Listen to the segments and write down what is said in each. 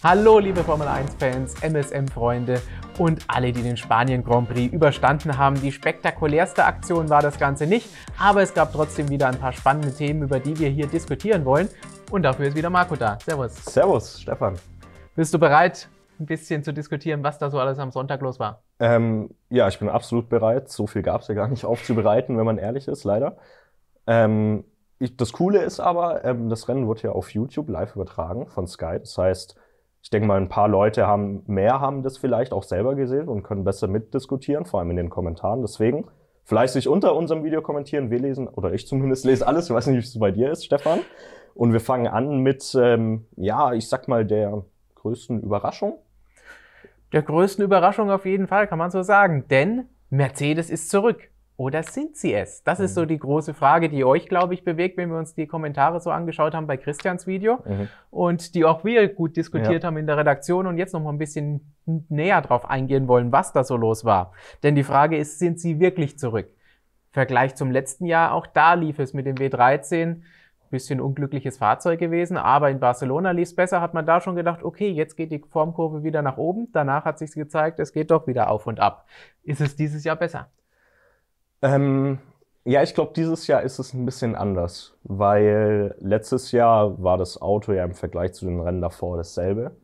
Hallo liebe Formel 1-Fans, MSM-Freunde und alle, die den Spanien Grand Prix überstanden haben. Die spektakulärste Aktion war das Ganze nicht, aber es gab trotzdem wieder ein paar spannende Themen, über die wir hier diskutieren wollen. Und dafür ist wieder Marco da. Servus. Servus, Stefan. Bist du bereit, ein bisschen zu diskutieren, was da so alles am Sonntag los war? Ähm, ja, ich bin absolut bereit. So viel gab es ja gar nicht aufzubereiten, wenn man ehrlich ist, leider. Ähm, ich, das Coole ist aber, ähm, das Rennen wird ja auf YouTube live übertragen von Sky. Das heißt, ich denke mal, ein paar Leute haben mehr haben das vielleicht auch selber gesehen und können besser mitdiskutieren, vor allem in den Kommentaren. Deswegen fleißig unter unserem Video kommentieren. Wir lesen, oder ich zumindest lese alles. Ich weiß nicht, wie es bei dir ist, Stefan. Und wir fangen an mit, ähm, ja, ich sag mal, der größten Überraschung. Der größten Überraschung auf jeden Fall, kann man so sagen. Denn Mercedes ist zurück. Oder sind sie es? Das mhm. ist so mhm. die große Frage, die euch, glaube ich, bewegt, wenn wir uns die Kommentare so angeschaut haben bei Christians Video mhm. und die auch wir gut diskutiert ja. haben in der Redaktion und jetzt noch mal ein bisschen näher drauf eingehen wollen, was da so los war. Denn die Frage ist, sind sie wirklich zurück? Vergleich zum letzten Jahr, auch da lief es mit dem W13 bisschen unglückliches Fahrzeug gewesen, aber in Barcelona lief es besser, hat man da schon gedacht, okay, jetzt geht die Formkurve wieder nach oben. Danach hat sich gezeigt, es geht doch wieder auf und ab. Ist es dieses Jahr besser? Ähm, ja, ich glaube, dieses Jahr ist es ein bisschen anders, weil letztes Jahr war das Auto ja im Vergleich zu den Rennen davor dasselbe.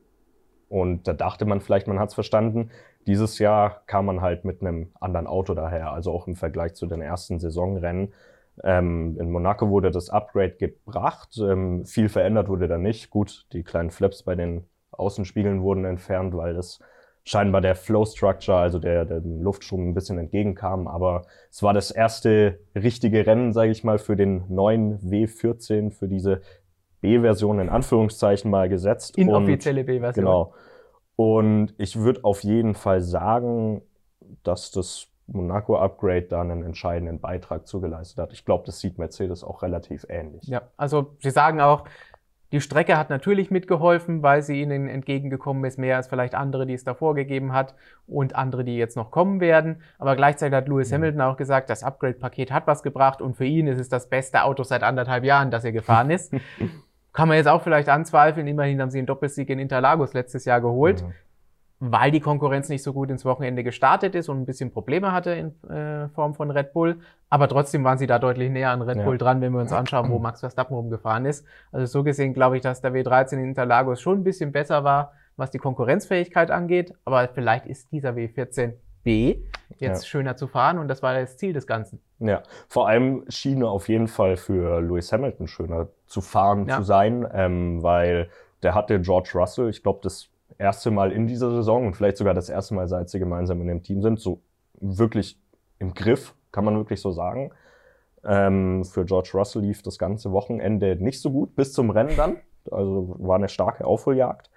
Und da dachte man vielleicht, man hat es verstanden. Dieses Jahr kam man halt mit einem anderen Auto daher, also auch im Vergleich zu den ersten Saisonrennen. Ähm, in Monaco wurde das Upgrade gebracht, ähm, viel verändert wurde da nicht. Gut, die kleinen Flaps bei den Außenspiegeln wurden entfernt, weil das scheinbar der Flow Structure, also der, der Luftstrom ein bisschen entgegenkam. Aber es war das erste richtige Rennen, sage ich mal, für den neuen W14, für diese B-Version in Anführungszeichen mal gesetzt. Inoffizielle B-Version. Genau. Und ich würde auf jeden Fall sagen, dass das Monaco-Upgrade da einen entscheidenden Beitrag zugeleistet hat. Ich glaube, das sieht Mercedes auch relativ ähnlich. Ja, also Sie sagen auch, die Strecke hat natürlich mitgeholfen, weil sie ihnen entgegengekommen ist, mehr als vielleicht andere, die es davor gegeben hat und andere, die jetzt noch kommen werden. Aber gleichzeitig hat Lewis mhm. Hamilton auch gesagt, das Upgrade-Paket hat was gebracht und für ihn ist es das beste Auto seit anderthalb Jahren, das er gefahren ist. Kann man jetzt auch vielleicht anzweifeln. Immerhin haben sie einen Doppelsieg in Interlagos letztes Jahr geholt. Mhm weil die Konkurrenz nicht so gut ins Wochenende gestartet ist und ein bisschen Probleme hatte in äh, Form von Red Bull. Aber trotzdem waren sie da deutlich näher an Red ja. Bull dran, wenn wir uns anschauen, wo Max Verstappen rumgefahren ist. Also so gesehen glaube ich, dass der W13 in Interlagos schon ein bisschen besser war, was die Konkurrenzfähigkeit angeht. Aber vielleicht ist dieser W14B jetzt ja. schöner zu fahren und das war das Ziel des Ganzen. Ja, vor allem schien auf jeden Fall für Lewis Hamilton schöner zu fahren ja. zu sein, ähm, weil der hatte George Russell, ich glaube, das erste Mal in dieser Saison und vielleicht sogar das erste Mal, seit sie gemeinsam in dem Team sind, so wirklich im Griff, kann man wirklich so sagen. Ähm, für George Russell lief das ganze Wochenende nicht so gut, bis zum Rennen dann. Also war eine starke Aufholjagd.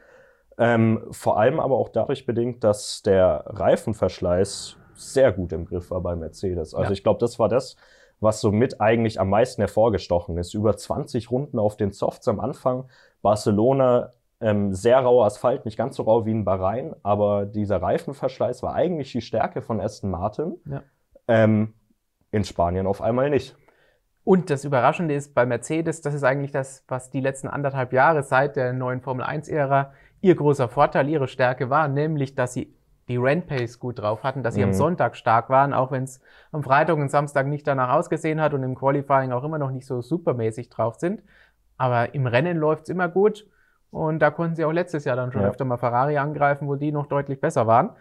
Ähm, vor allem aber auch dadurch bedingt, dass der Reifenverschleiß sehr gut im Griff war bei Mercedes. Also ja. ich glaube, das war das, was somit eigentlich am meisten hervorgestochen ist. Über 20 Runden auf den Softs am Anfang. Barcelona ähm, sehr rauer Asphalt, nicht ganz so rau wie in Bahrain, aber dieser Reifenverschleiß war eigentlich die Stärke von Aston Martin. Ja. Ähm, in Spanien auf einmal nicht. Und das Überraschende ist bei Mercedes, das ist eigentlich das, was die letzten anderthalb Jahre seit der neuen Formel 1-Ära ihr großer Vorteil, ihre Stärke war, nämlich, dass sie die Rennpace gut drauf hatten, dass sie mhm. am Sonntag stark waren, auch wenn es am Freitag und Samstag nicht danach ausgesehen hat und im Qualifying auch immer noch nicht so supermäßig drauf sind. Aber im Rennen läuft's immer gut. Und da konnten sie auch letztes Jahr dann schon ja. öfter mal Ferrari angreifen, wo die noch deutlich besser waren.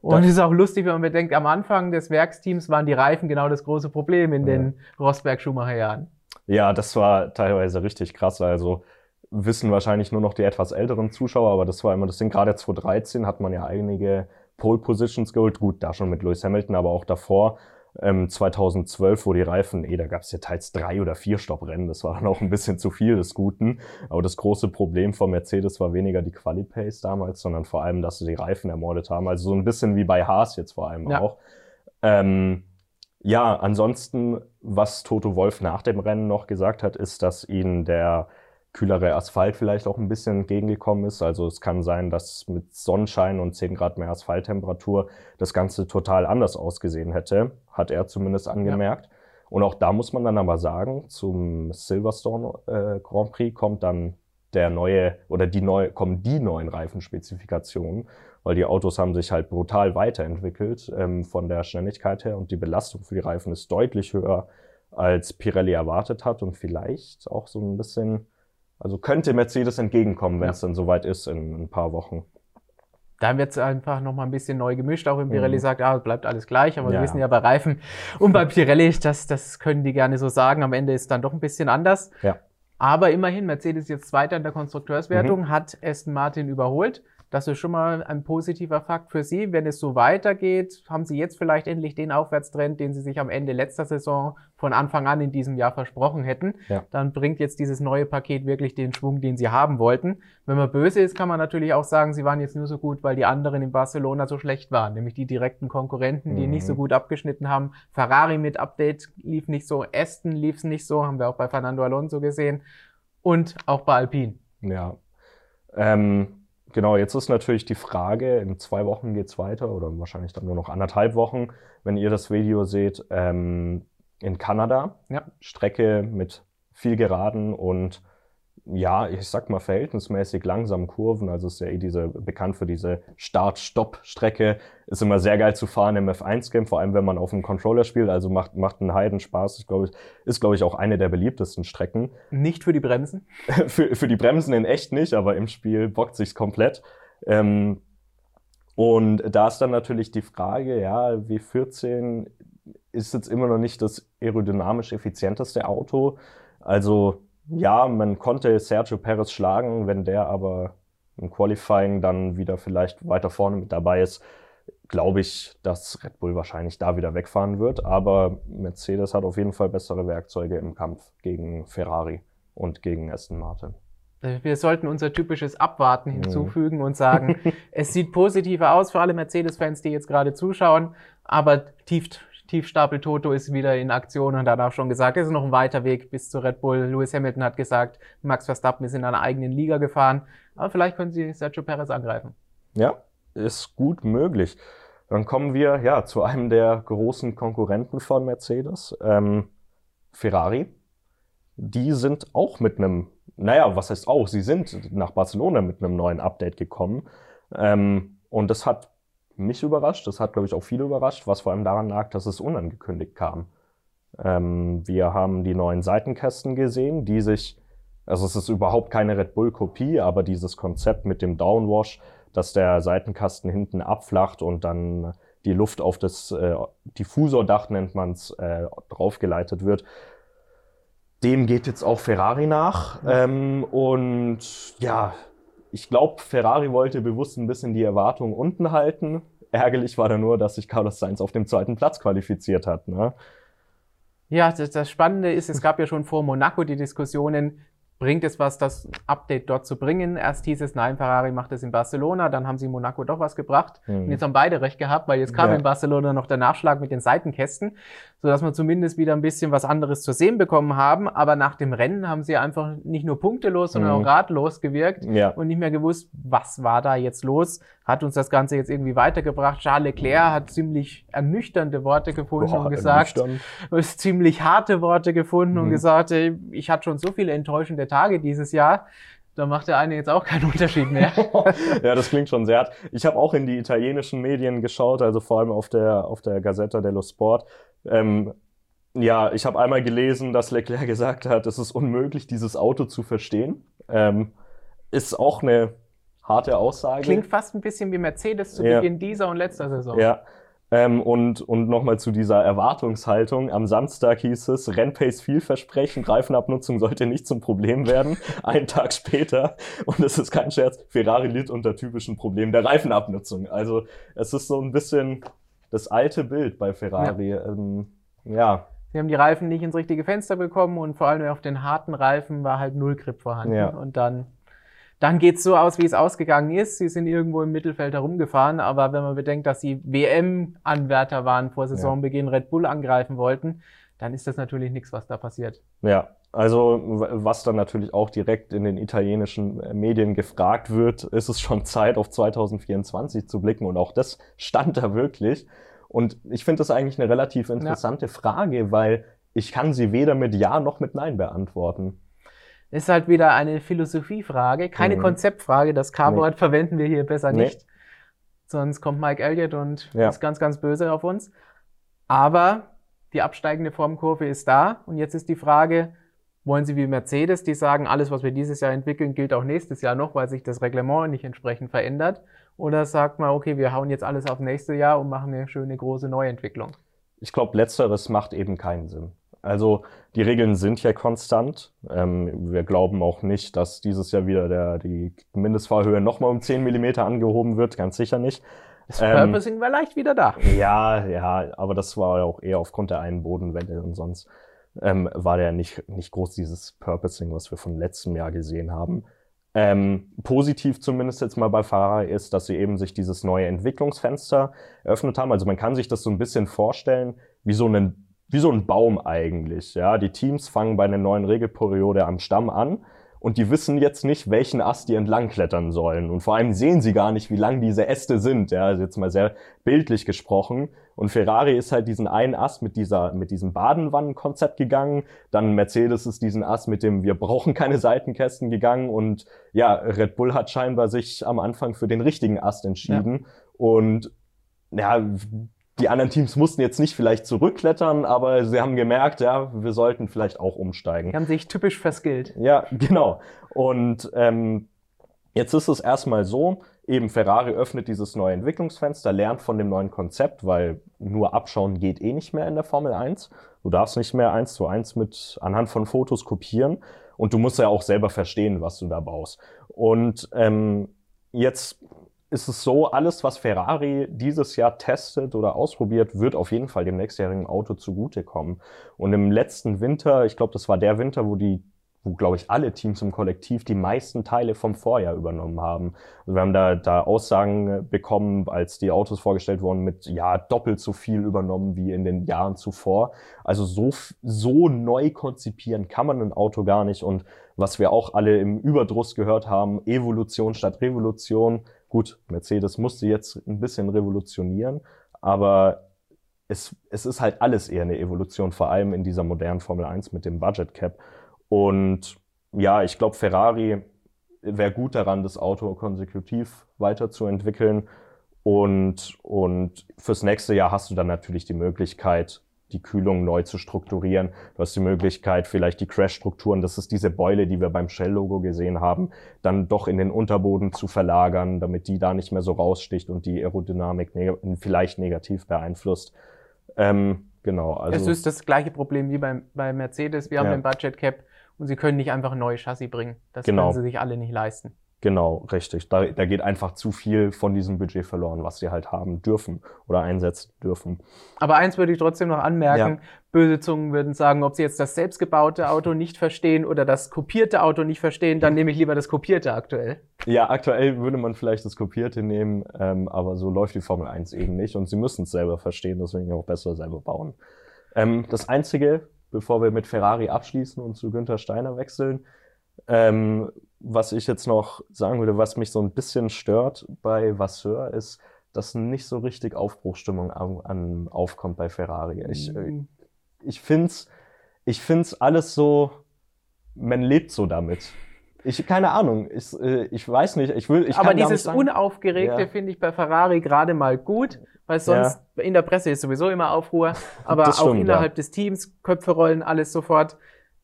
Und es ist auch lustig, wenn man bedenkt, am Anfang des Werksteams waren die Reifen genau das große Problem in den Rosberg-Schumacher-Jahren. Ja, das war teilweise richtig krass. Also wissen wahrscheinlich nur noch die etwas älteren Zuschauer, aber das war immer das Ding. Gerade 2013 hat man ja einige Pole Positions geholt. Gut, da schon mit Lewis Hamilton, aber auch davor ähm, 2012, wo die Reifen, eh, da gab es ja teils drei oder vier Stopprennen, das war dann auch ein bisschen zu viel des Guten. Aber das große Problem von Mercedes war weniger die Quali-Pace damals, sondern vor allem, dass sie die Reifen ermordet haben. Also so ein bisschen wie bei Haas jetzt vor allem ja. auch. Ähm, ja, ansonsten, was Toto Wolf nach dem Rennen noch gesagt hat, ist, dass ihn der kühlere Asphalt vielleicht auch ein bisschen entgegengekommen ist. Also es kann sein, dass mit Sonnenschein und 10 Grad mehr Asphalttemperatur das Ganze total anders ausgesehen hätte, hat er zumindest angemerkt. Ja. Und auch da muss man dann aber sagen, zum Silverstone äh, Grand Prix kommt dann der neue oder die neue, kommen die neuen Reifenspezifikationen, weil die Autos haben sich halt brutal weiterentwickelt ähm, von der Schnelligkeit her und die Belastung für die Reifen ist deutlich höher, als Pirelli erwartet hat und vielleicht auch so ein bisschen, also könnte Mercedes entgegenkommen, wenn es ja. dann soweit ist in ein paar Wochen. Da wird es einfach noch mal ein bisschen neu gemischt, auch wenn Pirelli mhm. sagt, ah, bleibt alles gleich, aber ja. wir wissen ja bei Reifen und bei Pirelli, das, das können die gerne so sagen, am Ende ist es dann doch ein bisschen anders. Ja. Aber immerhin, Mercedes jetzt Zweiter in der Konstrukteurswertung, mhm. hat Aston Martin überholt. Das ist schon mal ein positiver Fakt für Sie. Wenn es so weitergeht, haben Sie jetzt vielleicht endlich den Aufwärtstrend, den Sie sich am Ende letzter Saison von Anfang an in diesem Jahr versprochen hätten. Ja. Dann bringt jetzt dieses neue Paket wirklich den Schwung, den Sie haben wollten. Wenn man böse ist, kann man natürlich auch sagen, Sie waren jetzt nur so gut, weil die anderen in Barcelona so schlecht waren, nämlich die direkten Konkurrenten, die mhm. nicht so gut abgeschnitten haben. Ferrari mit Update lief nicht so, Aston lief es nicht so, haben wir auch bei Fernando Alonso gesehen und auch bei Alpine. Ja. Ähm Genau, jetzt ist natürlich die Frage, in zwei Wochen geht's weiter oder wahrscheinlich dann nur noch anderthalb Wochen, wenn ihr das Video seht, ähm, in Kanada. Ja. Strecke mit viel Geraden und ja, ich sag mal verhältnismäßig langsamen Kurven. Also ist ja eh diese bekannt für diese Start-Stopp-Strecke. Ist immer sehr geil zu fahren im F1-Game, vor allem wenn man auf dem Controller spielt. Also macht, macht einen Heidenspaß. Ich glaube, ist, glaube ich, auch eine der beliebtesten Strecken. Nicht für die Bremsen? für, für die Bremsen in echt nicht, aber im Spiel bockt sich's komplett. Ähm, und da ist dann natürlich die Frage, ja, W14 ist jetzt immer noch nicht das aerodynamisch effizienteste Auto. Also ja, man konnte Sergio Perez schlagen, wenn der aber im Qualifying dann wieder vielleicht weiter vorne mit dabei ist, glaube ich, dass Red Bull wahrscheinlich da wieder wegfahren wird. Aber Mercedes hat auf jeden Fall bessere Werkzeuge im Kampf gegen Ferrari und gegen Aston Martin. Wir sollten unser typisches Abwarten mhm. hinzufügen und sagen, es sieht positiver aus für alle Mercedes-Fans, die jetzt gerade zuschauen, aber tief Tiefstapel Toto ist wieder in Aktion und hat auch schon gesagt, es ist noch ein weiter Weg bis zu Red Bull. Lewis Hamilton hat gesagt, Max Verstappen ist in einer eigenen Liga gefahren. Aber vielleicht können sie Sergio Perez angreifen. Ja, ist gut möglich. Dann kommen wir ja zu einem der großen Konkurrenten von Mercedes, ähm, Ferrari. Die sind auch mit einem, naja, was heißt auch, sie sind nach Barcelona mit einem neuen Update gekommen. Ähm, und das hat mich überrascht. Das hat, glaube ich, auch viele überrascht, was vor allem daran lag, dass es unangekündigt kam. Ähm, wir haben die neuen Seitenkästen gesehen, die sich, also es ist überhaupt keine Red Bull-Kopie, aber dieses Konzept mit dem Downwash, dass der Seitenkasten hinten abflacht und dann die Luft auf das äh, Diffusordach, nennt man es, äh, draufgeleitet wird. Dem geht jetzt auch Ferrari nach. Ähm, und ja, ich glaube, Ferrari wollte bewusst ein bisschen die Erwartungen unten halten. Ärgerlich war da nur, dass sich Carlos Sainz auf dem zweiten Platz qualifiziert hat. Ne? Ja, das, das Spannende ist, es gab ja schon vor Monaco die Diskussionen, bringt es was, das Update dort zu bringen. Erst hieß es, nein, Ferrari macht es in Barcelona, dann haben sie in Monaco doch was gebracht. Mhm. Und jetzt haben beide recht gehabt, weil jetzt kam ja. in Barcelona noch der Nachschlag mit den Seitenkästen, sodass wir zumindest wieder ein bisschen was anderes zu sehen bekommen haben. Aber nach dem Rennen haben sie einfach nicht nur punktelos, sondern mhm. auch ratlos gewirkt ja. und nicht mehr gewusst, was war da jetzt los. Hat uns das Ganze jetzt irgendwie weitergebracht. Charles Leclerc hat ziemlich ernüchternde Worte gefunden Boah, und gesagt, ziemlich harte Worte gefunden mhm. und gesagt, ich hatte schon so viele enttäuschende Tage dieses Jahr. Da macht der eine jetzt auch keinen Unterschied mehr. ja, das klingt schon sehr hart. Ich habe auch in die italienischen Medien geschaut, also vor allem auf der, auf der Gazzetta dello Sport. Ähm, ja, ich habe einmal gelesen, dass Leclerc gesagt hat, es ist unmöglich, dieses Auto zu verstehen. Ähm, ist auch eine harte Aussage. Klingt fast ein bisschen wie Mercedes zu ja. Beginn dieser und letzter Saison. Ja, ähm, und und nochmal zu dieser Erwartungshaltung. Am Samstag hieß es, Rennpace vielversprechend, Reifenabnutzung sollte nicht zum Problem werden. Einen Tag später, und es ist kein Scherz, Ferrari litt unter typischen Problemen der Reifenabnutzung. Also es ist so ein bisschen das alte Bild bei Ferrari. Ja. Ähm, ja. Sie haben die Reifen nicht ins richtige Fenster bekommen und vor allem auf den harten Reifen war halt null Grip vorhanden. Ja. Und dann dann geht es so aus, wie es ausgegangen ist. Sie sind irgendwo im Mittelfeld herumgefahren, aber wenn man bedenkt, dass sie WM-Anwärter waren vor Saisonbeginn. Red Bull angreifen wollten, dann ist das natürlich nichts, was da passiert. Ja, also was dann natürlich auch direkt in den italienischen äh, Medien gefragt wird, ist es schon Zeit, auf 2024 zu blicken und auch das stand da wirklich. Und ich finde das eigentlich eine relativ interessante ja. Frage, weil ich kann sie weder mit Ja noch mit Nein beantworten. Ist halt wieder eine Philosophiefrage, keine mhm. Konzeptfrage. Das K-Wort nee. verwenden wir hier besser nee. nicht. Sonst kommt Mike Elliott und ja. ist ganz, ganz böse auf uns. Aber die absteigende Formkurve ist da. Und jetzt ist die Frage, wollen Sie wie Mercedes, die sagen, alles, was wir dieses Jahr entwickeln, gilt auch nächstes Jahr noch, weil sich das Reglement nicht entsprechend verändert? Oder sagt man, okay, wir hauen jetzt alles auf nächste Jahr und machen eine schöne große Neuentwicklung? Ich glaube, letzteres macht eben keinen Sinn. Also die Regeln sind ja konstant. Ähm, wir glauben auch nicht, dass dieses Jahr wieder der, die Mindestfahrhöhe nochmal um 10 mm angehoben wird, ganz sicher nicht. Das ähm, Purposing war leicht wieder da. Ja, ja, aber das war ja auch eher aufgrund der einen Bodenwelle und sonst ähm, war der nicht, nicht groß dieses Purposing, was wir von letztem Jahr gesehen haben. Ähm, positiv zumindest jetzt mal bei Ferrari ist, dass sie eben sich dieses neue Entwicklungsfenster eröffnet haben. Also man kann sich das so ein bisschen vorstellen, wie so ein, wie so ein Baum eigentlich. Ja, die Teams fangen bei einer neuen Regelperiode am Stamm an und die wissen jetzt nicht, welchen Ast die entlang klettern sollen. Und vor allem sehen sie gar nicht, wie lang diese Äste sind. Ja, also jetzt mal sehr bildlich gesprochen. Und Ferrari ist halt diesen einen Ast mit dieser, mit diesem Badenwannenkonzept gegangen. Dann Mercedes ist diesen Ast mit dem Wir brauchen keine Seitenkästen gegangen. Und ja, Red Bull hat scheinbar sich am Anfang für den richtigen Ast entschieden. Ja. Und ja, die anderen Teams mussten jetzt nicht vielleicht zurückklettern, aber sie haben gemerkt, ja, wir sollten vielleicht auch umsteigen. Die haben sich typisch verskillt. Ja, genau. Und ähm, jetzt ist es erstmal so, eben Ferrari öffnet dieses neue Entwicklungsfenster, lernt von dem neuen Konzept, weil nur abschauen geht eh nicht mehr in der Formel 1. Du darfst nicht mehr eins zu eins mit anhand von Fotos kopieren und du musst ja auch selber verstehen, was du da baust. Und ähm, jetzt ist es so, alles, was Ferrari dieses Jahr testet oder ausprobiert, wird auf jeden Fall dem nächstjährigen Auto zugutekommen. Und im letzten Winter, ich glaube, das war der Winter, wo die wo, glaube ich, alle Teams im Kollektiv die meisten Teile vom Vorjahr übernommen haben. Also wir haben da, da Aussagen bekommen, als die Autos vorgestellt wurden, mit ja, doppelt so viel übernommen wie in den Jahren zuvor. Also so, so neu konzipieren kann man ein Auto gar nicht. Und was wir auch alle im Überdruss gehört haben, Evolution statt Revolution, Gut, Mercedes musste jetzt ein bisschen revolutionieren, aber es, es ist halt alles eher eine Evolution, vor allem in dieser modernen Formel 1 mit dem Budget Cap. Und ja, ich glaube, Ferrari wäre gut daran, das Auto konsekutiv weiterzuentwickeln. Und, und fürs nächste Jahr hast du dann natürlich die Möglichkeit, die Kühlung neu zu strukturieren. Du hast die Möglichkeit, vielleicht die Crash-Strukturen, das ist diese Beule, die wir beim Shell-Logo gesehen haben, dann doch in den Unterboden zu verlagern, damit die da nicht mehr so raussticht und die Aerodynamik neg vielleicht negativ beeinflusst. Ähm, genau. Also, es ist das gleiche Problem wie beim, bei Mercedes. Wir haben ja. den Budget Cap und sie können nicht einfach ein neues Chassis bringen. Das genau. können sie sich alle nicht leisten. Genau, richtig. Da, da geht einfach zu viel von diesem Budget verloren, was sie halt haben dürfen oder einsetzen dürfen. Aber eins würde ich trotzdem noch anmerken. Ja. Böse Zungen würden sagen, ob sie jetzt das selbstgebaute Auto nicht verstehen oder das kopierte Auto nicht verstehen, dann nehme ich lieber das kopierte aktuell. Ja, aktuell würde man vielleicht das kopierte nehmen, ähm, aber so läuft die Formel 1 eben nicht und sie müssen es selber verstehen, deswegen auch besser selber bauen. Ähm, das Einzige, bevor wir mit Ferrari abschließen und zu Günther Steiner wechseln, ähm, was ich jetzt noch sagen würde, was mich so ein bisschen stört bei Vasseur, ist, dass nicht so richtig Aufbruchstimmung an, an aufkommt bei Ferrari. Ich, mhm. ich finde es ich find's alles so, man lebt so damit. Ich, keine Ahnung, ich, äh, ich weiß nicht, ich will, ich Aber dieses Unaufgeregte ja. finde ich bei Ferrari gerade mal gut, weil sonst ja. in der Presse ist sowieso immer Aufruhr, aber stimmt, auch innerhalb ja. des Teams, Köpfe rollen, alles sofort.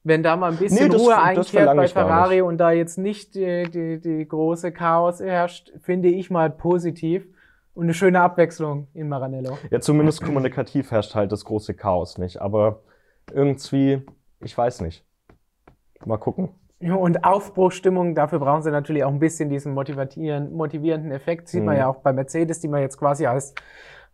Wenn da mal ein bisschen nee, das, Ruhe einkehrt bei Ferrari und da jetzt nicht die, die, die große Chaos herrscht, finde ich mal positiv und eine schöne Abwechslung in Maranello. Ja, zumindest kommunikativ herrscht halt das große Chaos nicht, aber irgendwie, ich weiß nicht. Mal gucken. Ja, und Aufbruchstimmung, dafür brauchen sie natürlich auch ein bisschen diesen motivierenden Effekt. Sieht mhm. man ja auch bei Mercedes, die man jetzt quasi als,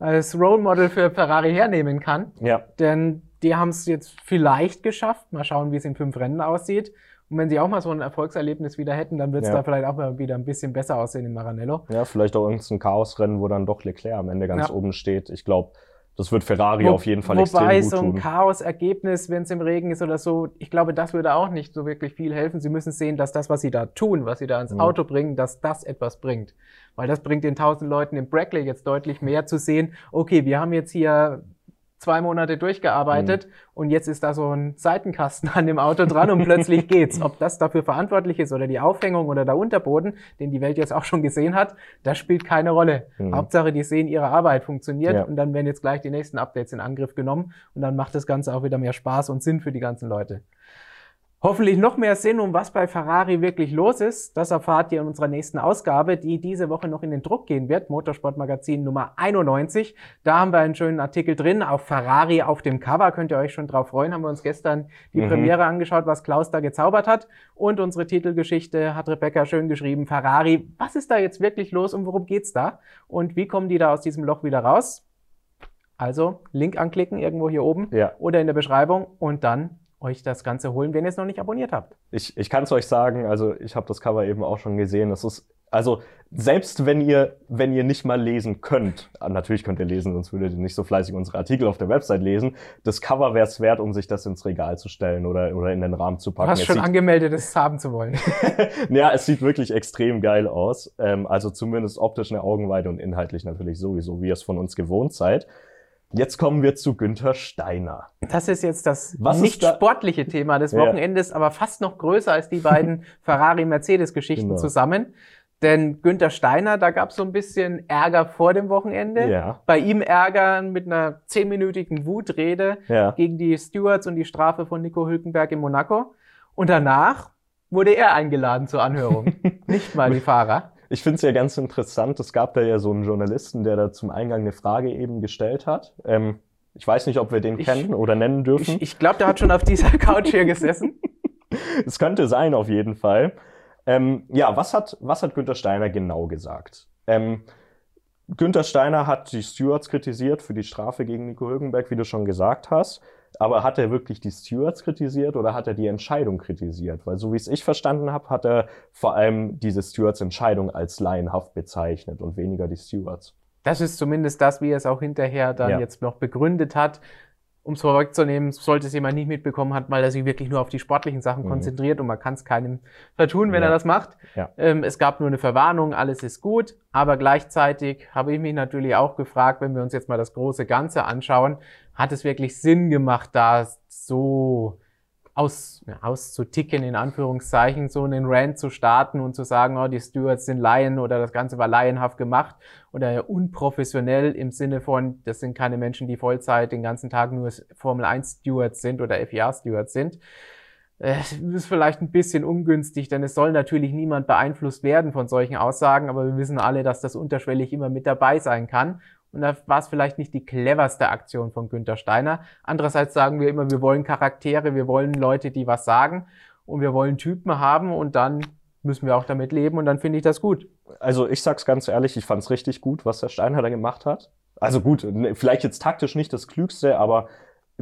als Role Model für Ferrari hernehmen kann. Ja. Denn die haben es jetzt vielleicht geschafft. Mal schauen, wie es in fünf Rennen aussieht. Und wenn sie auch mal so ein Erfolgserlebnis wieder hätten, dann wird es ja. da vielleicht auch mal wieder ein bisschen besser aussehen in Maranello. Ja, vielleicht auch irgendein Chaosrennen, wo dann doch Leclerc am Ende ganz ja. oben steht. Ich glaube, das wird Ferrari Wo, auf jeden Fall extrem gut tun. Wobei so ein Chaos-Ergebnis, wenn es im Regen ist oder so, ich glaube, das würde auch nicht so wirklich viel helfen. Sie müssen sehen, dass das, was sie da tun, was sie da ins mhm. Auto bringen, dass das etwas bringt. Weil das bringt den tausend Leuten im Brackley jetzt deutlich mehr zu sehen. Okay, wir haben jetzt hier zwei Monate durchgearbeitet mhm. und jetzt ist da so ein Seitenkasten an dem Auto dran und plötzlich geht's. Ob das dafür verantwortlich ist oder die Aufhängung oder der Unterboden, den die Welt jetzt auch schon gesehen hat, das spielt keine Rolle. Mhm. Hauptsache, die sehen, ihre Arbeit funktioniert ja. und dann werden jetzt gleich die nächsten Updates in Angriff genommen und dann macht das Ganze auch wieder mehr Spaß und Sinn für die ganzen Leute. Hoffentlich noch mehr Sinn, um was bei Ferrari wirklich los ist. Das erfahrt ihr in unserer nächsten Ausgabe, die diese Woche noch in den Druck gehen wird. Motorsportmagazin Nummer 91. Da haben wir einen schönen Artikel drin. Auf Ferrari auf dem Cover könnt ihr euch schon drauf freuen. Haben wir uns gestern die mhm. Premiere angeschaut, was Klaus da gezaubert hat. Und unsere Titelgeschichte hat Rebecca schön geschrieben. Ferrari, was ist da jetzt wirklich los und worum geht's da? Und wie kommen die da aus diesem Loch wieder raus? Also Link anklicken irgendwo hier oben ja. oder in der Beschreibung und dann euch das Ganze holen, wenn ihr es noch nicht abonniert habt. Ich, ich kann es euch sagen, also ich habe das Cover eben auch schon gesehen. Das ist, also selbst wenn ihr, wenn ihr nicht mal lesen könnt, ah, natürlich könnt ihr lesen, sonst würdet ihr nicht so fleißig unsere Artikel auf der Website lesen, das Cover wäre es wert, um sich das ins Regal zu stellen oder, oder in den Rahmen zu packen. Du hast schon angemeldet, es haben zu wollen. ja, es sieht wirklich extrem geil aus. Ähm, also zumindest optisch eine Augenweide und inhaltlich natürlich sowieso, wie ihr es von uns gewohnt seid. Jetzt kommen wir zu Günther Steiner. Das ist jetzt das Was nicht da? sportliche Thema des Wochenendes, ja. aber fast noch größer als die beiden Ferrari-Mercedes-Geschichten genau. zusammen. Denn Günther Steiner, da gab es so ein bisschen Ärger vor dem Wochenende. Ja. Bei ihm Ärger mit einer zehnminütigen Wutrede ja. gegen die Stewards und die Strafe von Nico Hülkenberg in Monaco. Und danach wurde er eingeladen zur Anhörung. Nicht mal die Fahrer. Ich finde es ja ganz interessant. Es gab da ja so einen Journalisten, der da zum Eingang eine Frage eben gestellt hat. Ähm, ich weiß nicht, ob wir den ich, kennen oder nennen dürfen. Ich, ich glaube, der hat schon auf dieser Couch hier gesessen. Es könnte sein, auf jeden Fall. Ähm, ja, was hat, was hat Günther Steiner genau gesagt? Ähm, Günther Steiner hat die Stewards kritisiert für die Strafe gegen Nico Hülkenberg, wie du schon gesagt hast. Aber hat er wirklich die Stewards kritisiert oder hat er die Entscheidung kritisiert? Weil so wie es ich verstanden habe, hat er vor allem diese Stewards Entscheidung als laienhaft bezeichnet und weniger die Stewards. Das ist zumindest das, wie er es auch hinterher dann ja. jetzt noch begründet hat um es vorwegzunehmen, sollte es jemand nicht mitbekommen hat, weil er sich wirklich nur auf die sportlichen Sachen mhm. konzentriert und man kann es keinem vertun, wenn ja. er das macht. Ja. Ähm, es gab nur eine Verwarnung, alles ist gut, aber gleichzeitig habe ich mich natürlich auch gefragt, wenn wir uns jetzt mal das große Ganze anschauen, hat es wirklich Sinn gemacht, da so aus, ja, auszuticken, in Anführungszeichen, so einen Rant zu starten und zu sagen, oh, die Stewards sind Laien oder das Ganze war laienhaft gemacht oder unprofessionell im Sinne von, das sind keine Menschen, die Vollzeit den ganzen Tag nur Formel 1 Stewards sind oder FIA Stewards sind. Das ist vielleicht ein bisschen ungünstig, denn es soll natürlich niemand beeinflusst werden von solchen Aussagen, aber wir wissen alle, dass das unterschwellig immer mit dabei sein kann. Und da war es vielleicht nicht die cleverste Aktion von Günter Steiner. Andererseits sagen wir immer, wir wollen Charaktere, wir wollen Leute, die was sagen und wir wollen Typen haben und dann müssen wir auch damit leben und dann finde ich das gut. Also ich sag's ganz ehrlich, ich fand's richtig gut, was der Steiner da gemacht hat. Also gut, ne, vielleicht jetzt taktisch nicht das Klügste, aber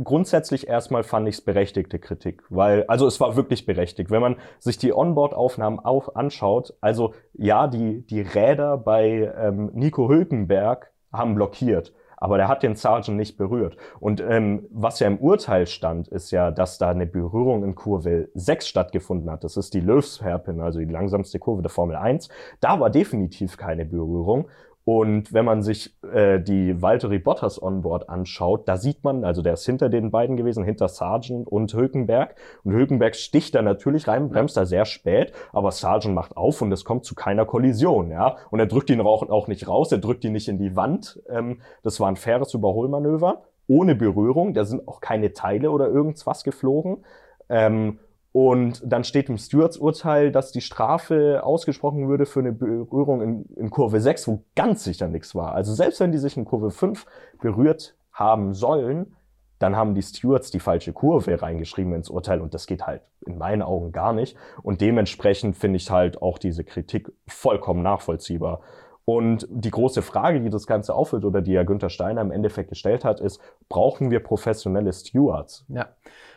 grundsätzlich erstmal fand ich es berechtigte Kritik, weil, also es war wirklich berechtigt. Wenn man sich die Onboard-Aufnahmen auch anschaut, also ja, die, die Räder bei ähm, Nico Hülkenberg haben blockiert. Aber der hat den Sergeant nicht berührt. Und ähm, was ja im Urteil stand, ist ja, dass da eine Berührung in Kurve 6 stattgefunden hat. Das ist die Löws Hairpin, also die langsamste Kurve der Formel 1. Da war definitiv keine Berührung. Und wenn man sich äh, die Valtteri Bottas Onboard anschaut, da sieht man, also der ist hinter den beiden gewesen, hinter Sargent und Hülkenberg. Und Hülkenberg sticht da natürlich rein, bremst da sehr spät, aber Sargent macht auf und es kommt zu keiner Kollision, ja. Und er drückt ihn auch, auch nicht raus, er drückt ihn nicht in die Wand. Ähm, das war ein faires Überholmanöver, ohne Berührung. Da sind auch keine Teile oder irgendwas geflogen. Ähm, und dann steht im Stewards Urteil, dass die Strafe ausgesprochen würde für eine Berührung in, in Kurve 6, wo ganz sicher nichts war. Also selbst wenn die sich in Kurve 5 berührt haben sollen, dann haben die Stewards die falsche Kurve reingeschrieben ins Urteil und das geht halt in meinen Augen gar nicht. Und dementsprechend finde ich halt auch diese Kritik vollkommen nachvollziehbar. Und die große Frage, die das Ganze auffüllt oder die ja Günther Steiner im Endeffekt gestellt hat, ist, brauchen wir professionelle Stewards? Ja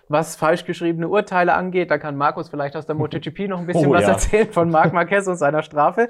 was falsch geschriebene Urteile angeht. Da kann Markus vielleicht aus der MotoGP noch ein bisschen oh, was ja. erzählen von Marc Marquez und seiner Strafe.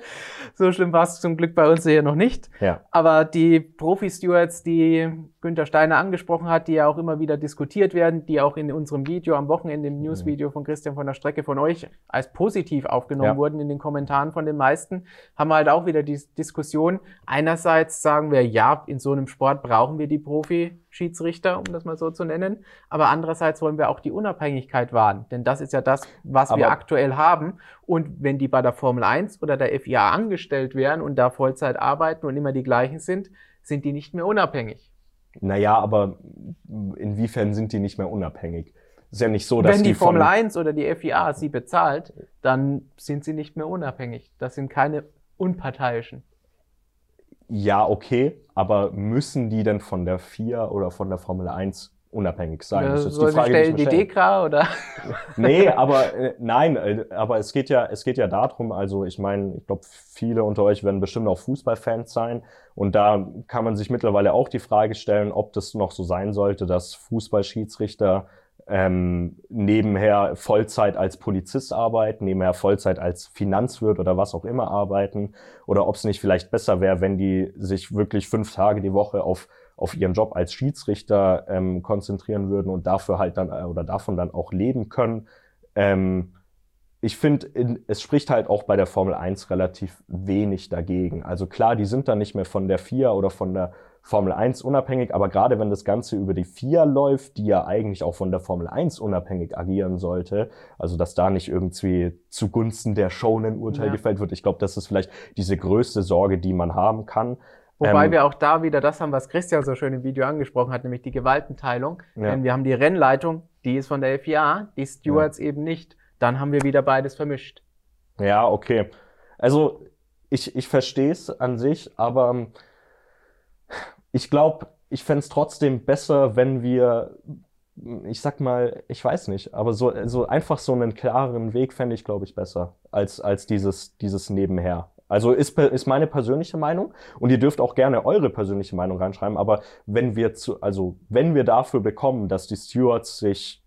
So schlimm war es zum Glück bei uns hier noch nicht. Ja. Aber die Profi-Stewards, die Günther Steiner angesprochen hat, die ja auch immer wieder diskutiert werden, die auch in unserem Video am Wochenende, im Newsvideo von Christian von der Strecke von euch als positiv aufgenommen ja. wurden in den Kommentaren von den meisten, haben wir halt auch wieder die Diskussion. Einerseits sagen wir, ja, in so einem Sport brauchen wir die Profi Schiedsrichter, um das mal so zu nennen. Aber andererseits wollen wir auch die Unabhängigkeit wahren. Denn das ist ja das, was Aber wir aktuell haben. Und wenn die bei der Formel 1 oder der FIA angestellt wären und da Vollzeit arbeiten und immer die gleichen sind, sind die nicht mehr unabhängig. Naja, aber inwiefern sind die nicht mehr unabhängig? ist ja nicht so, dass Wenn die, die Formel 1 oder die FIA sie bezahlt, dann sind sie nicht mehr unabhängig. Das sind keine unparteiischen. Ja, okay, aber müssen die denn von der FIA oder von der Formel 1 unabhängig sein? Ja, das ist die Frage, stellen die, die Dekra oder? nee, aber äh, nein, äh, aber es geht ja, es geht ja darum, also ich meine, ich glaube, viele unter euch werden bestimmt auch Fußballfans sein und da kann man sich mittlerweile auch die Frage stellen, ob das noch so sein sollte, dass Fußballschiedsrichter ähm, nebenher Vollzeit als Polizist arbeiten, nebenher Vollzeit als Finanzwirt oder was auch immer arbeiten oder ob es nicht vielleicht besser wäre, wenn die sich wirklich fünf Tage die Woche auf auf ihren Job als Schiedsrichter ähm, konzentrieren würden und dafür halt dann äh, oder davon dann auch leben können. Ähm, ich finde, es spricht halt auch bei der Formel 1 relativ wenig dagegen. Also klar, die sind dann nicht mehr von der FIA oder von der Formel 1 unabhängig, aber gerade wenn das Ganze über die FIA läuft, die ja eigentlich auch von der Formel 1 unabhängig agieren sollte, also dass da nicht irgendwie zugunsten der Show ein Urteil ja. gefällt wird, ich glaube, das ist vielleicht diese größte Sorge, die man haben kann. Wobei ähm, wir auch da wieder das haben, was Christian so schön im Video angesprochen hat, nämlich die Gewaltenteilung. Ja. Denn wir haben die Rennleitung, die ist von der FIA, die Stewards ja. eben nicht. Dann haben wir wieder beides vermischt. Ja, okay. Also ich, ich verstehe es an sich, aber ich glaube, ich fände es trotzdem besser, wenn wir, ich sag mal, ich weiß nicht, aber so, so einfach so einen klaren Weg fände ich, glaube ich, besser als, als dieses, dieses Nebenher. Also ist, ist meine persönliche Meinung und ihr dürft auch gerne eure persönliche Meinung reinschreiben, aber wenn wir zu, also wenn wir dafür bekommen, dass die Stewards sich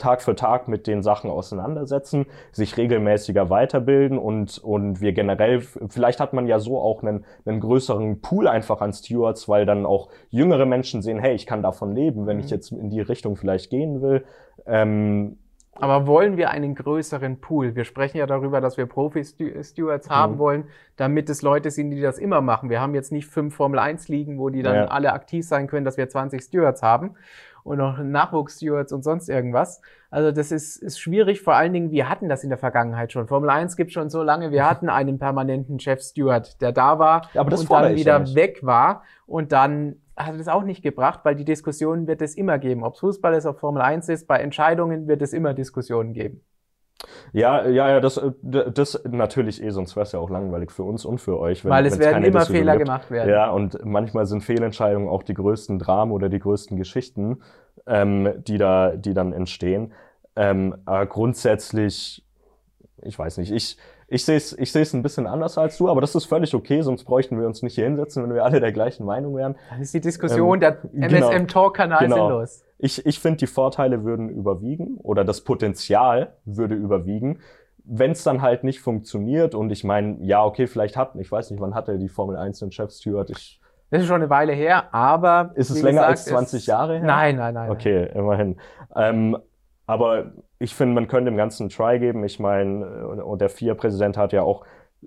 Tag für Tag mit den Sachen auseinandersetzen, sich regelmäßiger weiterbilden und, und wir generell, vielleicht hat man ja so auch einen, einen größeren Pool einfach an Stewards, weil dann auch jüngere Menschen sehen, hey, ich kann davon leben, wenn mhm. ich jetzt in die Richtung vielleicht gehen will. Ähm, aber wollen wir einen größeren Pool? Wir sprechen ja darüber, dass wir Profi-Stewards mhm. haben wollen, damit es Leute sind, die das immer machen. Wir haben jetzt nicht fünf Formel-1-Ligen, wo die dann ja. alle aktiv sein können, dass wir 20 Stewards haben und noch Nachwuchs-Stewards und sonst irgendwas. Also das ist, ist schwierig, vor allen Dingen, wir hatten das in der Vergangenheit schon. Formel 1 gibt schon so lange, wir hatten einen permanenten Chef-Steward, der da war ja, und dann wieder ja weg war und dann hat es auch nicht gebracht, weil die Diskussion wird es immer geben. Ob es Fußball ist, ob Formel 1 ist, bei Entscheidungen wird es immer Diskussionen geben. Ja, ja, ja, das, das natürlich eh, sonst wäre es ja auch langweilig für uns und für euch. Wenn, Weil es werden immer Diskussion Fehler gibt. gemacht werden. Ja, und manchmal sind Fehlentscheidungen auch die größten Dramen oder die größten Geschichten, ähm, die, da, die dann entstehen. Ähm, aber grundsätzlich, ich weiß nicht, ich, ich sehe es ich seh's ein bisschen anders als du, aber das ist völlig okay, sonst bräuchten wir uns nicht hier hinsetzen, wenn wir alle der gleichen Meinung wären. Dann ist die Diskussion ähm, der MSM-Talk-Kanal genau, genau. sinnlos. Ich, ich finde, die Vorteile würden überwiegen oder das Potenzial würde überwiegen. Wenn es dann halt nicht funktioniert und ich meine, ja, okay, vielleicht hat, ich weiß nicht, wann hatte die Formel 1 den Chef Stewart? Ich, das ist schon eine Weile her, aber. Ist es länger gesagt, als 20 Jahre her? Nein, nein, nein. Okay, nein. immerhin. Ähm, aber ich finde, man könnte dem Ganzen einen Try geben. Ich meine, und der Vier-Präsident hat ja auch,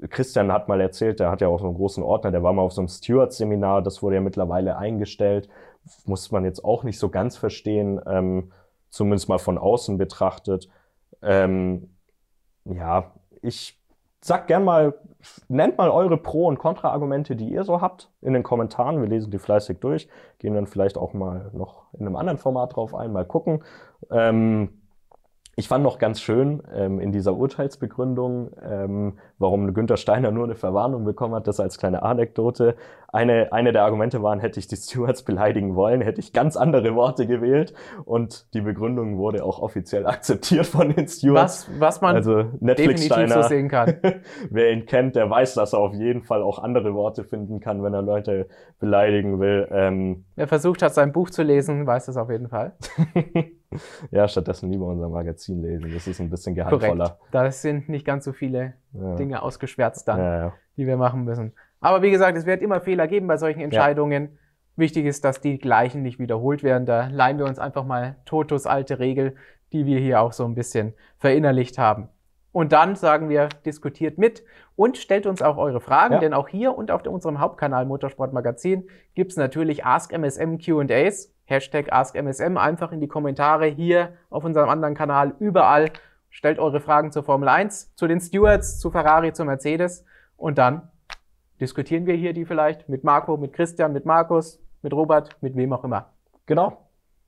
Christian hat mal erzählt, der hat ja auch so einen großen Ordner, der war mal auf so einem Steward-Seminar, das wurde ja mittlerweile eingestellt. Muss man jetzt auch nicht so ganz verstehen, ähm, zumindest mal von außen betrachtet. Ähm, ja, ich sag gern mal, nennt mal eure Pro- und Kontra-Argumente, die ihr so habt, in den Kommentaren. Wir lesen die fleißig durch, gehen dann vielleicht auch mal noch in einem anderen Format drauf ein, mal gucken. Ähm, ich fand noch ganz schön ähm, in dieser Urteilsbegründung, ähm, warum Günther Steiner nur eine Verwarnung bekommen hat, das als kleine Anekdote. Eine, eine der Argumente waren, hätte ich die Stewards beleidigen wollen, hätte ich ganz andere Worte gewählt. Und die Begründung wurde auch offiziell akzeptiert von den Stewards. Was, was man also Netflix definitiv so sehen kann. wer ihn kennt, der weiß, dass er auf jeden Fall auch andere Worte finden kann, wenn er Leute beleidigen will. Ähm, wer versucht hat, sein Buch zu lesen, weiß das auf jeden Fall. ja, stattdessen lieber unser Magazin lesen. Das ist ein bisschen geheimvoller. Korrekt. Da sind nicht ganz so viele ja. Dinge ausgeschwärzt dann, ja, ja. die wir machen müssen. Aber wie gesagt, es wird immer Fehler geben bei solchen Entscheidungen. Wichtig ist, dass die gleichen nicht wiederholt werden. Da leihen wir uns einfach mal Totos alte Regel, die wir hier auch so ein bisschen verinnerlicht haben. Und dann sagen wir, diskutiert mit und stellt uns auch eure Fragen, ja. denn auch hier und auf unserem Hauptkanal Motorsport Magazin gibt es natürlich Ask MSM QAs Hashtag AskMSM einfach in die Kommentare hier auf unserem anderen Kanal, überall. Stellt eure Fragen zur Formel 1, zu den Stewards, zu Ferrari, zu Mercedes und dann diskutieren wir hier die vielleicht mit Marco, mit Christian, mit Markus, mit Robert, mit wem auch immer. Genau.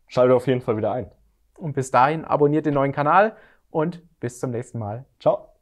Schaltet auf jeden Fall wieder ein. Und bis dahin abonniert den neuen Kanal und bis zum nächsten Mal. Ciao.